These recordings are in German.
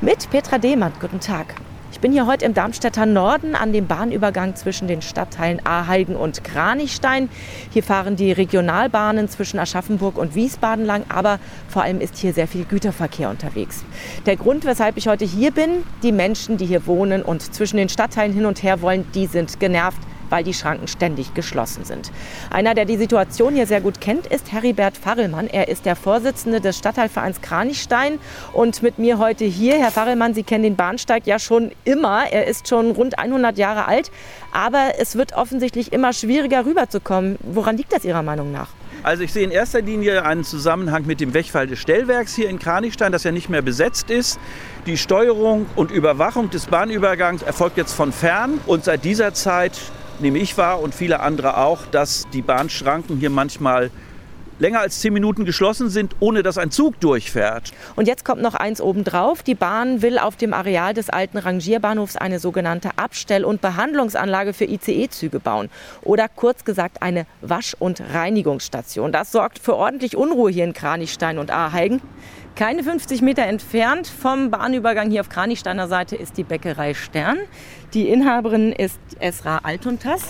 Mit Petra Dehmann. Guten Tag. Ich bin hier heute im Darmstädter Norden an dem Bahnübergang zwischen den Stadtteilen Aheigen und Kranichstein. Hier fahren die Regionalbahnen zwischen Aschaffenburg und Wiesbaden lang, aber vor allem ist hier sehr viel Güterverkehr unterwegs. Der Grund, weshalb ich heute hier bin, die Menschen, die hier wohnen und zwischen den Stadtteilen hin und her wollen, die sind genervt weil die Schranken ständig geschlossen sind. Einer, der die Situation hier sehr gut kennt, ist Heribert Farrellmann. Er ist der Vorsitzende des Stadtteilvereins Kranichstein und mit mir heute hier. Herr Farrellmann, Sie kennen den Bahnsteig ja schon immer. Er ist schon rund 100 Jahre alt, aber es wird offensichtlich immer schwieriger rüberzukommen. Woran liegt das Ihrer Meinung nach? Also ich sehe in erster Linie einen Zusammenhang mit dem Wegfall des Stellwerks hier in Kranichstein, das ja nicht mehr besetzt ist. Die Steuerung und Überwachung des Bahnübergangs erfolgt jetzt von fern und seit dieser Zeit nehme ich wahr und viele andere auch, dass die Bahnschranken hier manchmal länger als zehn Minuten geschlossen sind, ohne dass ein Zug durchfährt. Und jetzt kommt noch eins obendrauf. Die Bahn will auf dem Areal des alten Rangierbahnhofs eine sogenannte Abstell- und Behandlungsanlage für ICE-Züge bauen. Oder kurz gesagt eine Wasch- und Reinigungsstation. Das sorgt für ordentlich Unruhe hier in Kranichstein und Aheigen. Keine 50 Meter entfernt vom Bahnübergang hier auf Kranichsteiner Seite ist die Bäckerei Stern. Die Inhaberin ist Esra Altuntas.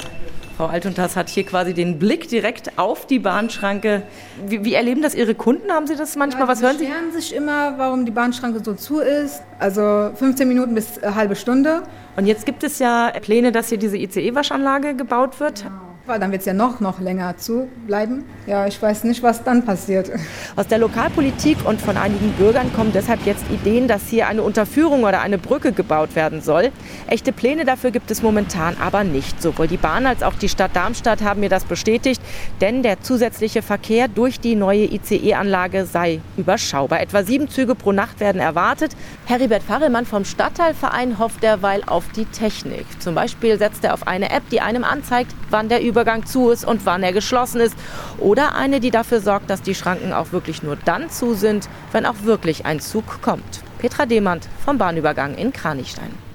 Frau Altuntas hat hier quasi den Blick direkt auf die Bahnschranke. Wie, wie erleben das Ihre Kunden? Haben Sie das manchmal? Ja, Was hören Sie? Sie beschweren sich immer, warum die Bahnschranke so zu ist. Also 15 Minuten bis eine halbe Stunde. Und jetzt gibt es ja Pläne, dass hier diese ICE-Waschanlage gebaut wird. Genau. Weil dann wird es ja noch, noch länger zu bleiben. Ja, ich weiß nicht, was dann passiert. Aus der Lokalpolitik und von einigen Bürgern kommen deshalb jetzt Ideen, dass hier eine Unterführung oder eine Brücke gebaut werden soll. Echte Pläne dafür gibt es momentan aber nicht. Sowohl die Bahn als auch die Stadt Darmstadt haben mir das bestätigt, denn der zusätzliche Verkehr durch die neue ICE-Anlage sei überschaubar. Etwa sieben Züge pro Nacht werden erwartet. Heribert Farrellmann vom Stadtteilverein hofft derweil auf die Technik. Zum Beispiel setzt er auf eine App, die einem anzeigt, wann der Übergang zu ist und wann er geschlossen ist. Oder eine, die dafür sorgt, dass die Schranken auch wirklich nur dann zu sind, wenn auch wirklich ein Zug kommt. Petra Demand vom Bahnübergang in Kranichstein.